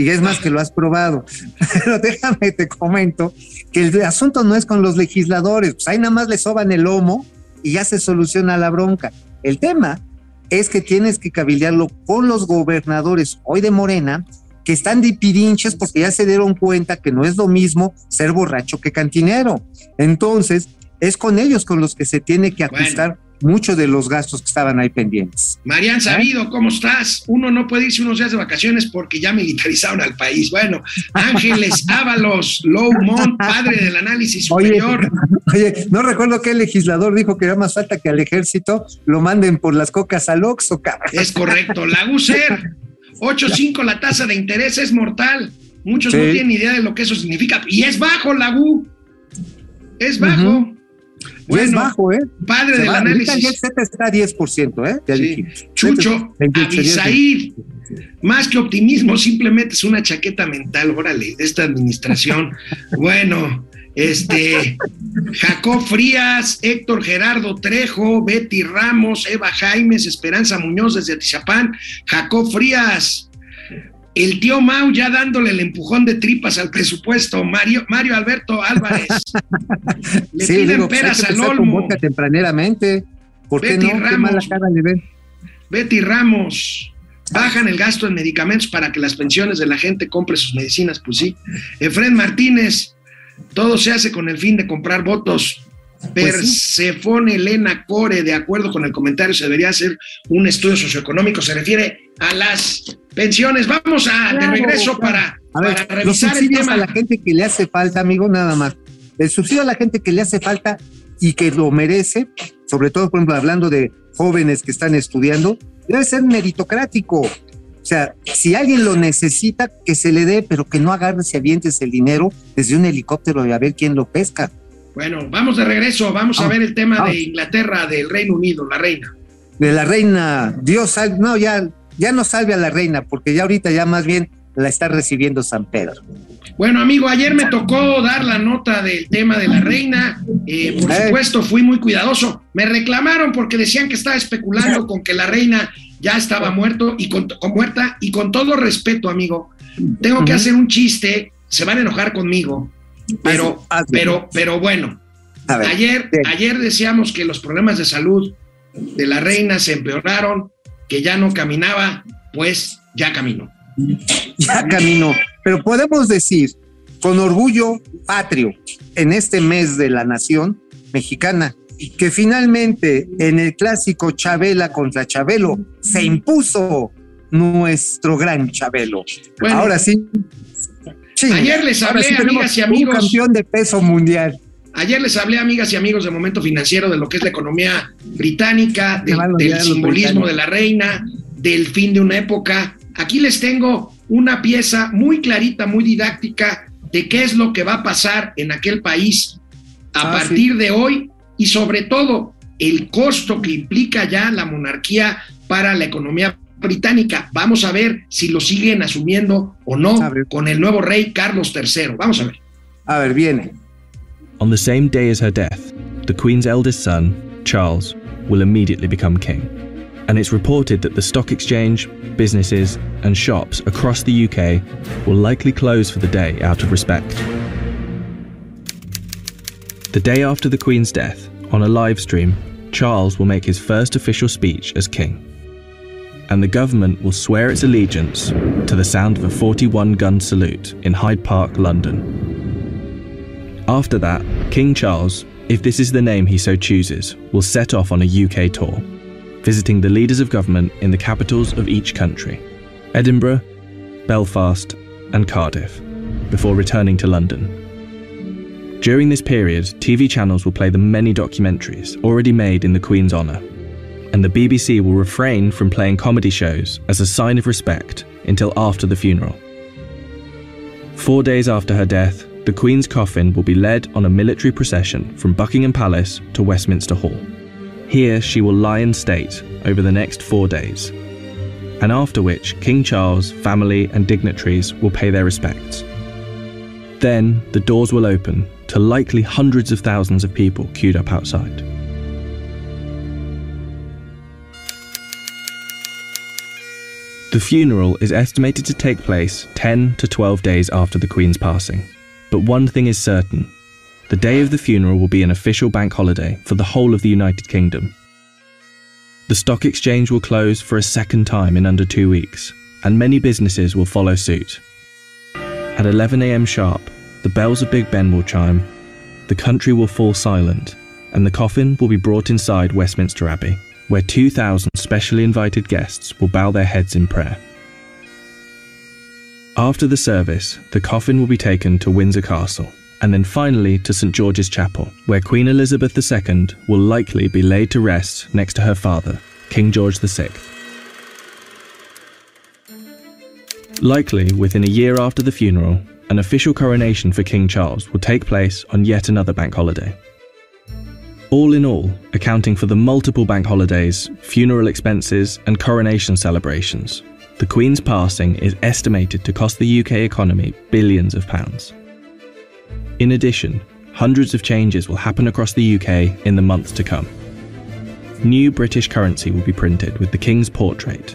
Y es más que lo has probado. Pero déjame te comento que el asunto no es con los legisladores. Pues ahí nada más le soban el lomo y ya se soluciona la bronca. El tema es que tienes que cabildearlo con los gobernadores hoy de Morena que están de pirinches porque ya se dieron cuenta que no es lo mismo ser borracho que cantinero. Entonces, es con ellos con los que se tiene que Bueno. ajustar muchos de los gastos que estaban ahí pendientes. Marian Sabido, ¿cómo estás? Uno no puede irse unos días de vacaciones porque ya militarizaron al país. Bueno, Ángeles Ábalos, Lowmont, padre del análisis superior. Oye, oye, no recuerdo qué legislador dijo que era más falta que al ejército lo manden por las cocas al Oxxo, cabrón. Es correcto. La UCER, 8.5 la tasa de interés es mortal. Muchos no tienen idea de lo que eso significa. Y es bajo la U. Es bajo. Y es bajo, ¿eh? Padre Se del va, ahorita el análisis. Z está a 10%, ¿eh? Ya Sí. dijimos. Chucho, 28, Abisaid, más que optimismo, simplemente es una chaqueta mental, órale, de esta administración. bueno, este, Jacob Frías, Héctor Gerardo Trejo, Betty Ramos, Eva Jaimes, Esperanza Muñoz desde Atizapán, Jacob Frías, el tío Mau ya dándole el empujón de tripas al presupuesto, Mario, Mario Alberto Álvarez. Le Sí, piden digo, peras al olmo. tempraneramente. ¿Por qué Betty no? ¿Qué Ramos. mala cara le ven? Betty Ramos, bajan el gasto en medicamentos para que las pensiones de la gente compre sus medicinas, pues sí. Efren Martínez, todo se hace con el fin de comprar votos. Pues sí. Persefone Elena Core, de acuerdo con el comentario, se debería hacer un estudio socioeconómico, se refiere a las pensiones. Vamos a, de regreso claro. para, A ver, para los revisar el tema. a la gente que le hace falta, amigo, nada más. El subsidio a la gente que le hace falta y que lo merece, sobre todo, por ejemplo, hablando de jóvenes que están estudiando, debe ser meritocrático. O sea, si alguien lo necesita, que se le dé, pero que no agarres y avientes el dinero desde un helicóptero y a ver quién lo pesca. Bueno, vamos de regreso, vamos a ver el tema de Inglaterra, del Reino Unido, la reina. De la reina, Dios salve, no, ya, ya no salve a la reina, porque ya ahorita ya más bien la está recibiendo San Pedro. Bueno, amigo, ayer me tocó dar la nota del tema de la reina. Eh, por Eh. supuesto, fui muy cuidadoso. Me reclamaron porque decían que estaba especulando con que la reina ya estaba muerto y con, con muerta. Y con todo respeto, amigo, tengo que hacer un chiste. Se van a enojar conmigo, pero, pero, pero bueno. Ver, Ayer, bien. ayer decíamos que los problemas de salud de la reina se empeoraron, que ya no caminaba, pues ya caminó. ya caminó. Pero podemos decir con orgullo patrio en este mes de la nación mexicana que finalmente en el clásico Chabela contra Chabelo se impuso nuestro gran Chabelo. Bueno. Ahora sí. Ayer les hablé, tenemos amigas y amigos. Un campeón de peso mundial. Ayer les hablé, amigas y amigos de Momento Financiero, de lo que es la economía británica, del, simbolismo de la reina, del fin de una época. Aquí les tengo una pieza muy clarita, muy didáctica de qué es lo que va a pasar en aquel país a Ah, partir de hoy y sobre todo el costo que implica ya la monarquía para la economía británica. Vamos a ver si lo siguen asumiendo o no con el nuevo rey Carlos III. Vamos a ver. A ver, viene. On the same day as her death, the Queen's eldest son, Charles, will immediately become king. And it's reported that the stock exchange, businesses, and shops across the UK will likely close for the day out of respect. The day after the Queen's death, on a live stream, Charles will make his first official speech as king. And the government will swear its allegiance to the sound of a 41 gun salute in Hyde Park, London. After that, King Charles, if this is the name he so chooses, will set off on a UK tour, visiting the leaders of government in the capitals of each country Edinburgh, Belfast, and Cardiff, before returning to London. During this period, TV channels will play the many documentaries already made in the Queen's honour, and the BBC will refrain from playing comedy shows as a sign of respect until after the funeral. Four days after her death, the Queen's coffin will be led on a military procession from Buckingham Palace to Westminster Hall. Here she will lie in state over the next four days, and after which King Charles, family, and dignitaries will pay their respects. Then the doors will open to likely hundreds of thousands of people queued up outside. The funeral is estimated to take place 10 to 12 days after the Queen's passing. But one thing is certain the day of the funeral will be an official bank holiday for the whole of the United Kingdom. The stock exchange will close for a second time in under two weeks, and many businesses will follow suit. At 11am sharp, the bells of Big Ben will chime, the country will fall silent, and the coffin will be brought inside Westminster Abbey, where 2,000 specially invited guests will bow their heads in prayer. After the service, the coffin will be taken to Windsor Castle, and then finally to St George's Chapel, where Queen Elizabeth II will likely be laid to rest next to her father, King George VI. Likely within a year after the funeral, an official coronation for King Charles will take place on yet another bank holiday. All in all, accounting for the multiple bank holidays, funeral expenses, and coronation celebrations, the Queen's passing is estimated to cost the UK economy billions of pounds. In addition, hundreds of changes will happen across the UK in the months to come. New British currency will be printed with the King's portrait,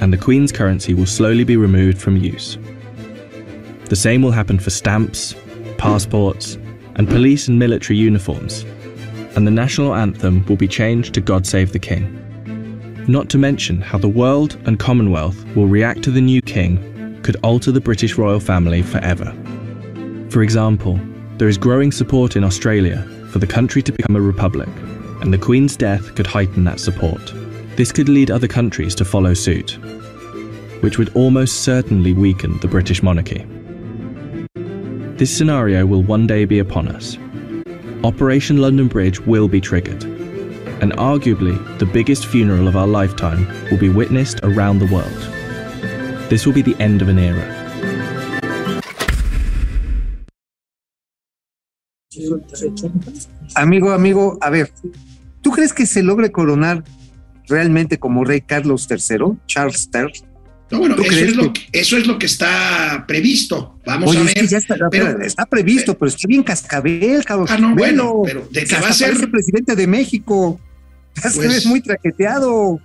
and the Queen's currency will slowly be removed from use. The same will happen for stamps, passports, and police and military uniforms, and the national anthem will be changed to God Save the King. Not to mention how the world and Commonwealth will react to the new king could alter the British royal family forever. For example, there is growing support in Australia for the country to become a republic, and the Queen's death could heighten that support. This could lead other countries to follow suit, which would almost certainly weaken the British monarchy. This scenario will one day be upon us. Operation London Bridge will be triggered, and arguably the biggest funeral of our lifetime will be witnessed around the world. This will be the end of an era. Amigo, amigo, a ver, ¿tú crees que se logre coronar realmente como rey Carlos III, Charles III? No, bueno, ¿Tú eso es, lo que- eso es lo que está previsto. Vamos Oye, a es ver. ya está, pero- está previsto, pero está bien cascabel, cabrón. Ah, no, bueno, pero de que va a ser- presidente de México. Ya Pues- ves muy traqueteado.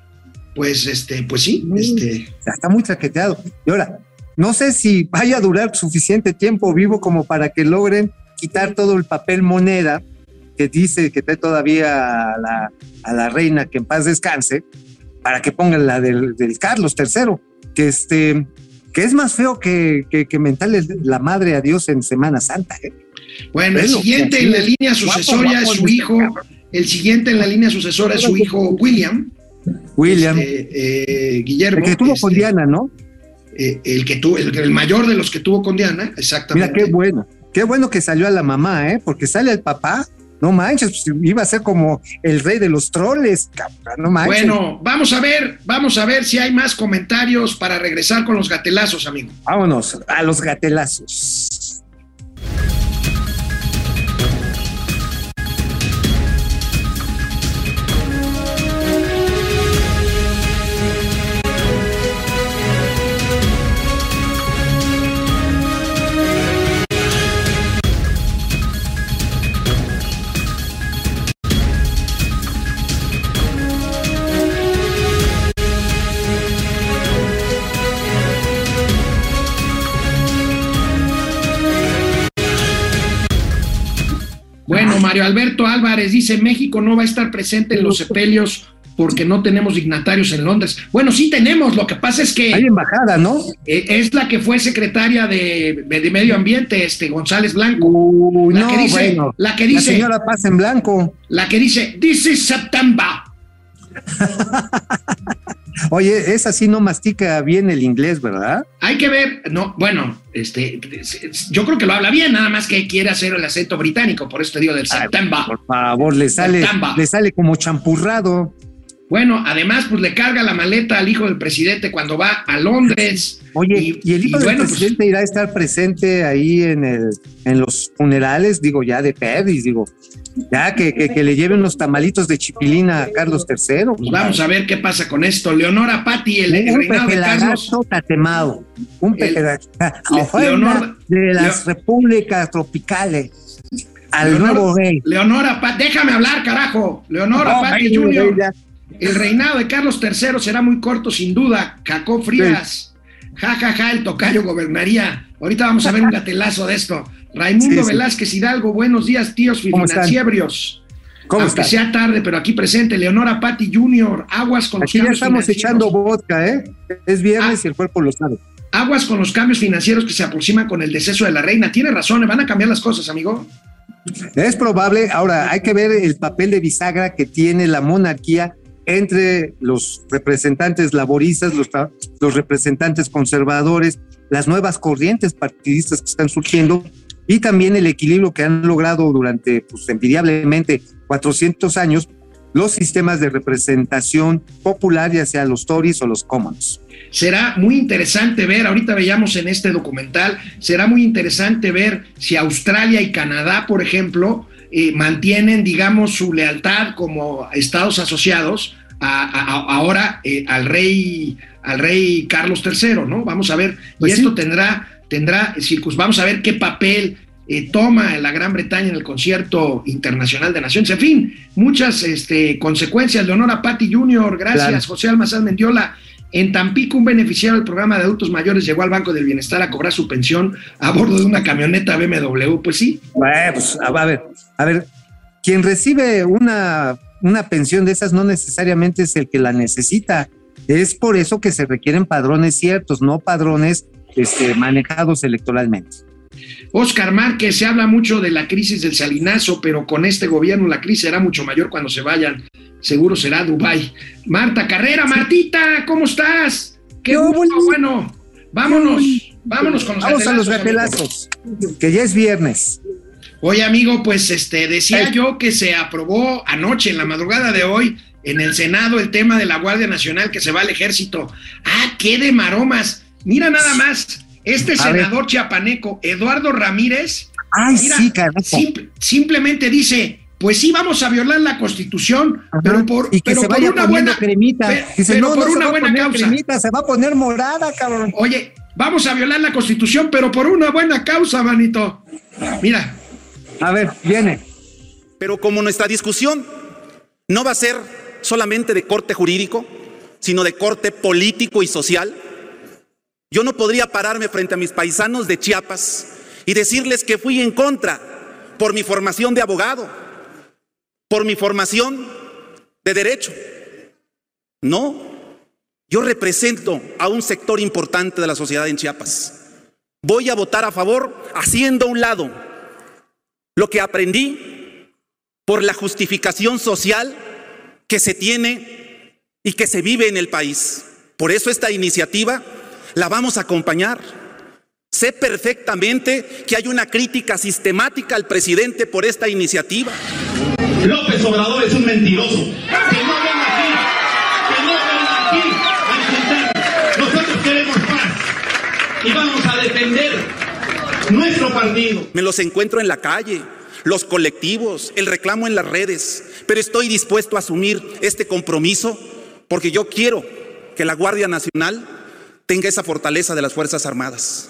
Pues este, pues sí, Mm. este, está muy traqueteado. Y ahora, no sé si vaya a durar suficiente tiempo vivo como para que logren quitar todo el papel moneda que dice que trae todavía a la, a la reina que en paz descanse, para que pongan la del, del Carlos III, que este que es más feo que, que, que mentarle la madre a Dios en Semana Santa. ¿eh? Bueno, el siguiente en la línea sucesoria guapo es su este hijo. El siguiente en la línea sucesoria es su hijo William. William, este, eh, Guillermo. el que tuvo este, con Diana, ¿no? eh, el que tuvo, el, el mayor de los que tuvo con Diana, exactamente. Mira, qué bueno. Qué bueno que salió a la mamá, ¿eh? Porque sale el papá. No manches, pues iba a ser como el rey de los troles, cabrón, no manches. Bueno, vamos a ver, vamos a ver si hay más comentarios para regresar con los gatelazos, amigo. Vámonos a los gatelazos. Mario Alberto Álvarez dice, México no va a estar presente en los sepelios porque no tenemos dignatarios en Londres. Bueno, sí tenemos, lo que pasa es que Hay embajada, ¿no? eh, es la que fue secretaria de, de Medio Ambiente, este González Blanco. Uy, La no, que dice, bueno. la que La dice, señora pasa en blanco. la que dice, this is September. Oye, esa sí no mastica bien el inglés, ¿verdad? Hay que ver, no, bueno, este, yo creo que lo habla bien, nada más que quiere hacer el acento británico, por eso te digo del Ay, September. Por favor, le sale, September. le sale como champurrado. Bueno, además, pues le carga la maleta al hijo del presidente cuando va a Londres. Oye, y, el hijo y del bueno, pues- presidente irá a estar presente ahí en el, en los funerales, digo, ya de Pedis, digo, ya que, que, que le lleven unos tamalitos de chipilina a Carlos III. Pues vamos a ver qué pasa con esto. Leonora Patti, el, el reinado de Carlos. tatemado, un Le- ofrenda Leonor- de las Leo- repúblicas tropicales al Leonor- nuevo rey. Leonora Patti, déjame hablar, carajo. Leonora No, Patti Jr. El reinado de Carlos III será muy corto, sin duda. Cacó Frías. Ja, ja, ja, el tocayo gobernaría. Ahorita vamos a ver un gatelazo de esto. Raimundo Sí. Velázquez Hidalgo, buenos días, tíos financieros. ¿Cómo Aunque sea tarde, pero aquí presente, Leonora Patti Jr., aguas con los ya cambios estamos financieros. echando vodka, ¿eh? Es viernes Ah. y el cuerpo lo sabe. Aguas con los cambios financieros que se aproximan con el deceso de la reina. Tiene razón, ¿eh? van a cambiar las cosas, amigo. Es probable, ahora hay que ver el papel de bisagra que tiene la monarquía entre los representantes laboristas, los, los representantes conservadores, las nuevas corrientes partidistas que están surgiendo y también el equilibrio que han logrado durante, pues envidiablemente, 400 años los sistemas de representación popular, ya sea los Tories o los Commons. Será muy interesante ver, ahorita veíamos en este documental, será muy interesante ver si Australia y Canadá, por ejemplo, eh, mantienen, digamos, su lealtad como estados asociados ahora eh, al rey al rey Carlos III, ¿no? Vamos a ver, y pues esto tendrá tendrá circus, vamos a ver qué papel eh, toma la Gran Bretaña en el concierto internacional de naciones. En fin, muchas este, consecuencias. Leonora Patti Jr., gracias. José Almazán Mendiola. En Tampico, un beneficiario del programa de adultos mayores llegó al Banco del Bienestar a cobrar su pensión a bordo de una camioneta BMW. Pues sí. pues, a ver, a ver, quien recibe una, una pensión de esas no necesariamente es el que la necesita. Es por eso que se requieren padrones ciertos, no padrones este, manejados electoralmente. Oscar Márquez, se habla mucho de la crisis del salinazo, pero con este gobierno la crisis será mucho mayor cuando se vayan. Seguro será Dubai. Marta Carrera, Martita, ¿cómo estás? Qué bueno. Vámonos, vámonos con los Vamos a los gatelazos, que ya es viernes. Oye, amigo, pues este decía yo que se aprobó anoche, en la madrugada de hoy, en el Senado, el tema de la Guardia Nacional que se va al ejército. Ah, qué de maromas. Mira nada más, este senador chiapaneco, Eduardo Ramírez, Ay, sí, simplemente dice, pues sí vamos a violar la constitución, pero por, y que se vaya una buena cremita. pero por una buena causa. se va a poner morada, cabrón. Oye, vamos a violar la constitución, pero por una buena causa, manito. Mira. A ver, viene. Pero como nuestra discusión no va a ser solamente de corte jurídico, sino de corte político y social, yo no podría pararme frente a mis paisanos de Chiapas y decirles que fui en contra por mi formación de abogado, por mi formación de derecho. No, yo represento a un sector importante de la sociedad en Chiapas. Voy a votar a favor haciendo a un lado lo que aprendí por la justificación social que se tiene y que se vive en el país. Por eso esta iniciativa la vamos a acompañar. Sé perfectamente que hay una crítica sistemática al presidente por esta iniciativa. López Obrador es un mentiroso. Que no venga aquí, que no venga aquí a insultar. Nosotros queremos paz y vamos a defender nuestro partido. Me los encuentro en la calle, los colectivos, el reclamo en las redes, pero estoy dispuesto a asumir este compromiso porque yo quiero que la Guardia Nacional tenga esa fortaleza de las Fuerzas Armadas.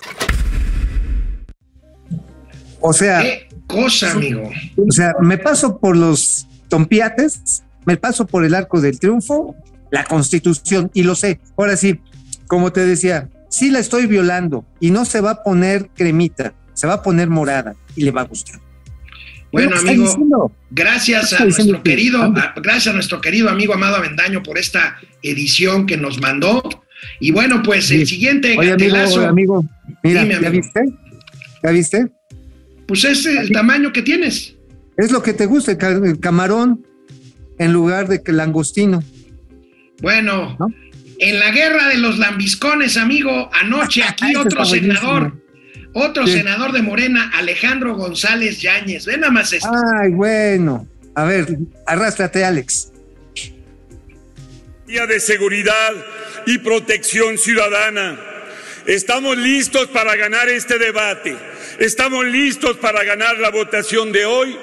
O sea, ¿Qué cosa, amigo? O sea, me paso por los tompiates, me paso por el arco del triunfo, la constitución, y lo sé. Ahora sí, como te decía, sí la estoy violando y no se va a poner cremita, se va a poner morada y le va a gustar. Bueno, amigo, gracias a nuestro querido, gracias a nuestro querido amigo Amado Avendaño por esta edición que nos mandó. Y bueno, pues el siguiente Oye, amigo, mira, ¿ya viste? ¿Ya viste? Pues es el tamaño que tienes. Es lo que te gusta, el camarón en lugar de que langostino. Bueno, en la guerra de los lambiscones, amigo, anoche aquí otro senador, otro senador de Morena, Alejandro González Yáñez. Ven nada más esto. Ay, bueno. A ver, arrástrate, Alex. De seguridad y protección ciudadana. Estamos listos para ganar este debate. Estamos listos para ganar la votación de hoy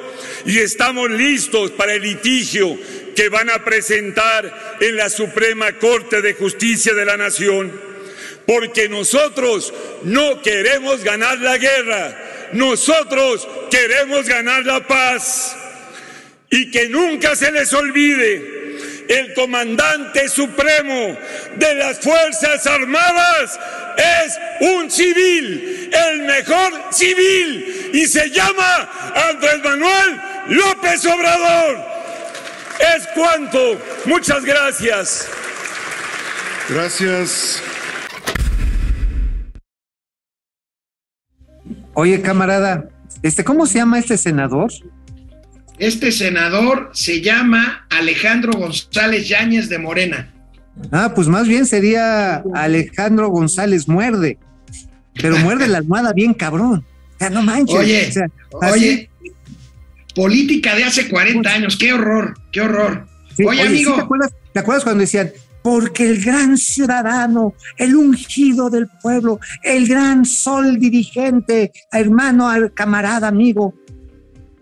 y estamos listos para el litigio que van a presentar en la Suprema Corte de Justicia de la Nación. Porque nosotros no queremos ganar la guerra, nosotros queremos ganar la paz. Y que nunca se les olvide el comandante supremo de las Fuerzas Armadas es un civil, el mejor civil, y se llama Andrés Manuel López Obrador. Es cuanto. Muchas gracias. Gracias. Oye, camarada, Este, ¿cómo se llama este senador? Este senador se llama Alejandro González Yáñez de Morena. Ah, pues más bien sería Alejandro González Muerde. Pero muerde la almohada bien cabrón. O sea, no manches. Oye, o sea, oye, política de hace 40 años, qué horror, qué horror. Sí, oye, oye, amigo, ¿sí te, acuerdas, ¿te acuerdas cuando decían, porque el gran ciudadano, el ungido del pueblo, el gran sol dirigente, hermano, camarada, amigo?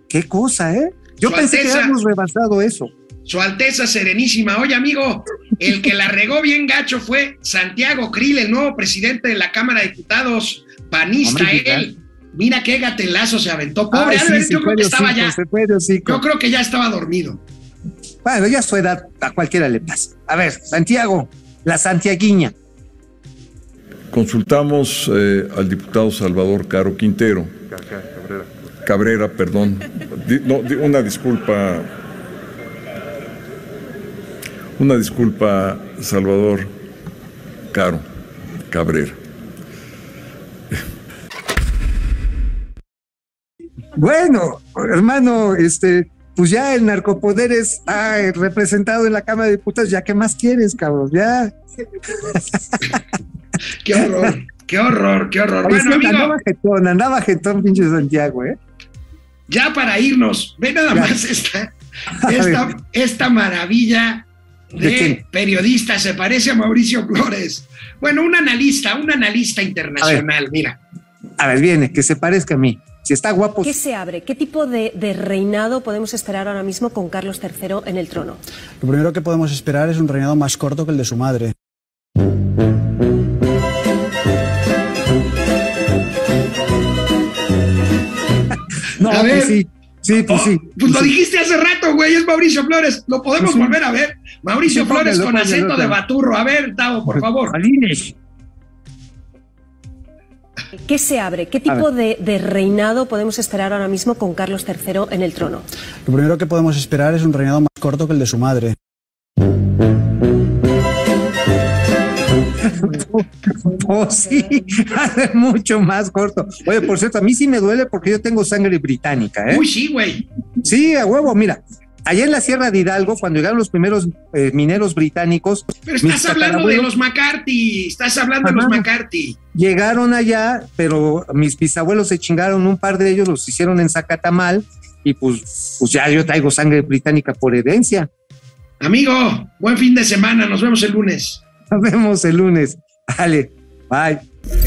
Qué cosa, ¿eh? Yo Su pensé que Alteza. habíamos rebasado eso. Su Alteza Serenísima. Oye, amigo, el que la regó bien gacho fue Santiago Krill, el nuevo presidente de la Cámara de Diputados, panista Hombre, ¿qué él. Mira qué gatelazo se aventó. Pobre Ay, sí, se yo creo que estaba ya. Yo creo que ya estaba dormido. Bueno, ya a su edad a cualquiera le pasa. A ver, Santiago, la santiaguiña. Consultamos eh, al diputado Salvador Caro Quintero. Cabrera, perdón. No, di- una disculpa. Una disculpa, Salvador Caro Cabrera. Bueno, hermano, este, pues ya el narcopoder está eh, representado en la Cámara de Diputados, ya qué más quieres, cabrón, ya. Qué horror, qué horror, qué horror. Bueno, sí, amigo, andaba jetón, andaba jetón, pinche Santiago, ¿eh? Ya para irnos, ve nada Ya. más esta, esta, esta maravilla ¿De periodista, se parece a Mauricio Flores. Bueno, un analista, un analista internacional, mira. A ver, viene, que se parezca a mí. Si está guapo, ¿Qué se abre? ¿Qué tipo de, de reinado podemos esperar ahora mismo con Carlos III en el trono? Lo primero que podemos esperar es un reinado más corto que el de su madre. No, A pues ver. sí, sí, pues sí. Pues lo sí. dijiste hace rato, güey, es Mauricio Flores. Lo podemos Pues sí. volver a ver. Mauricio Sí, Flores con acento de baturro. A ver, Tavo, por favor. Malines. ¿Qué se abre? ¿Qué tipo de, de reinado podemos esperar ahora mismo con Carlos III en el trono? Lo primero que podemos esperar es un reinado más corto que el de su madre. Oh, sí, hace mucho más corto. Oye, por cierto, a mí sí me duele porque yo tengo sangre británica, ¿eh? Uy, sí, güey. Sí, a huevo, mira. Allá en la Sierra de Hidalgo, cuando llegaron los primeros eh, mineros británicos, Pero estás hablando de los McCarthy. Estás hablando de los. McCarthy. llegaron allá, pero mis bisabuelos se chingaron un par de ellos, los hicieron en Zacatamal, y pues, pues ya yo traigo sangre británica por herencia. Amigo, buen fin de semana. Nos vemos el lunes. Nos vemos el lunes. Dale, bye.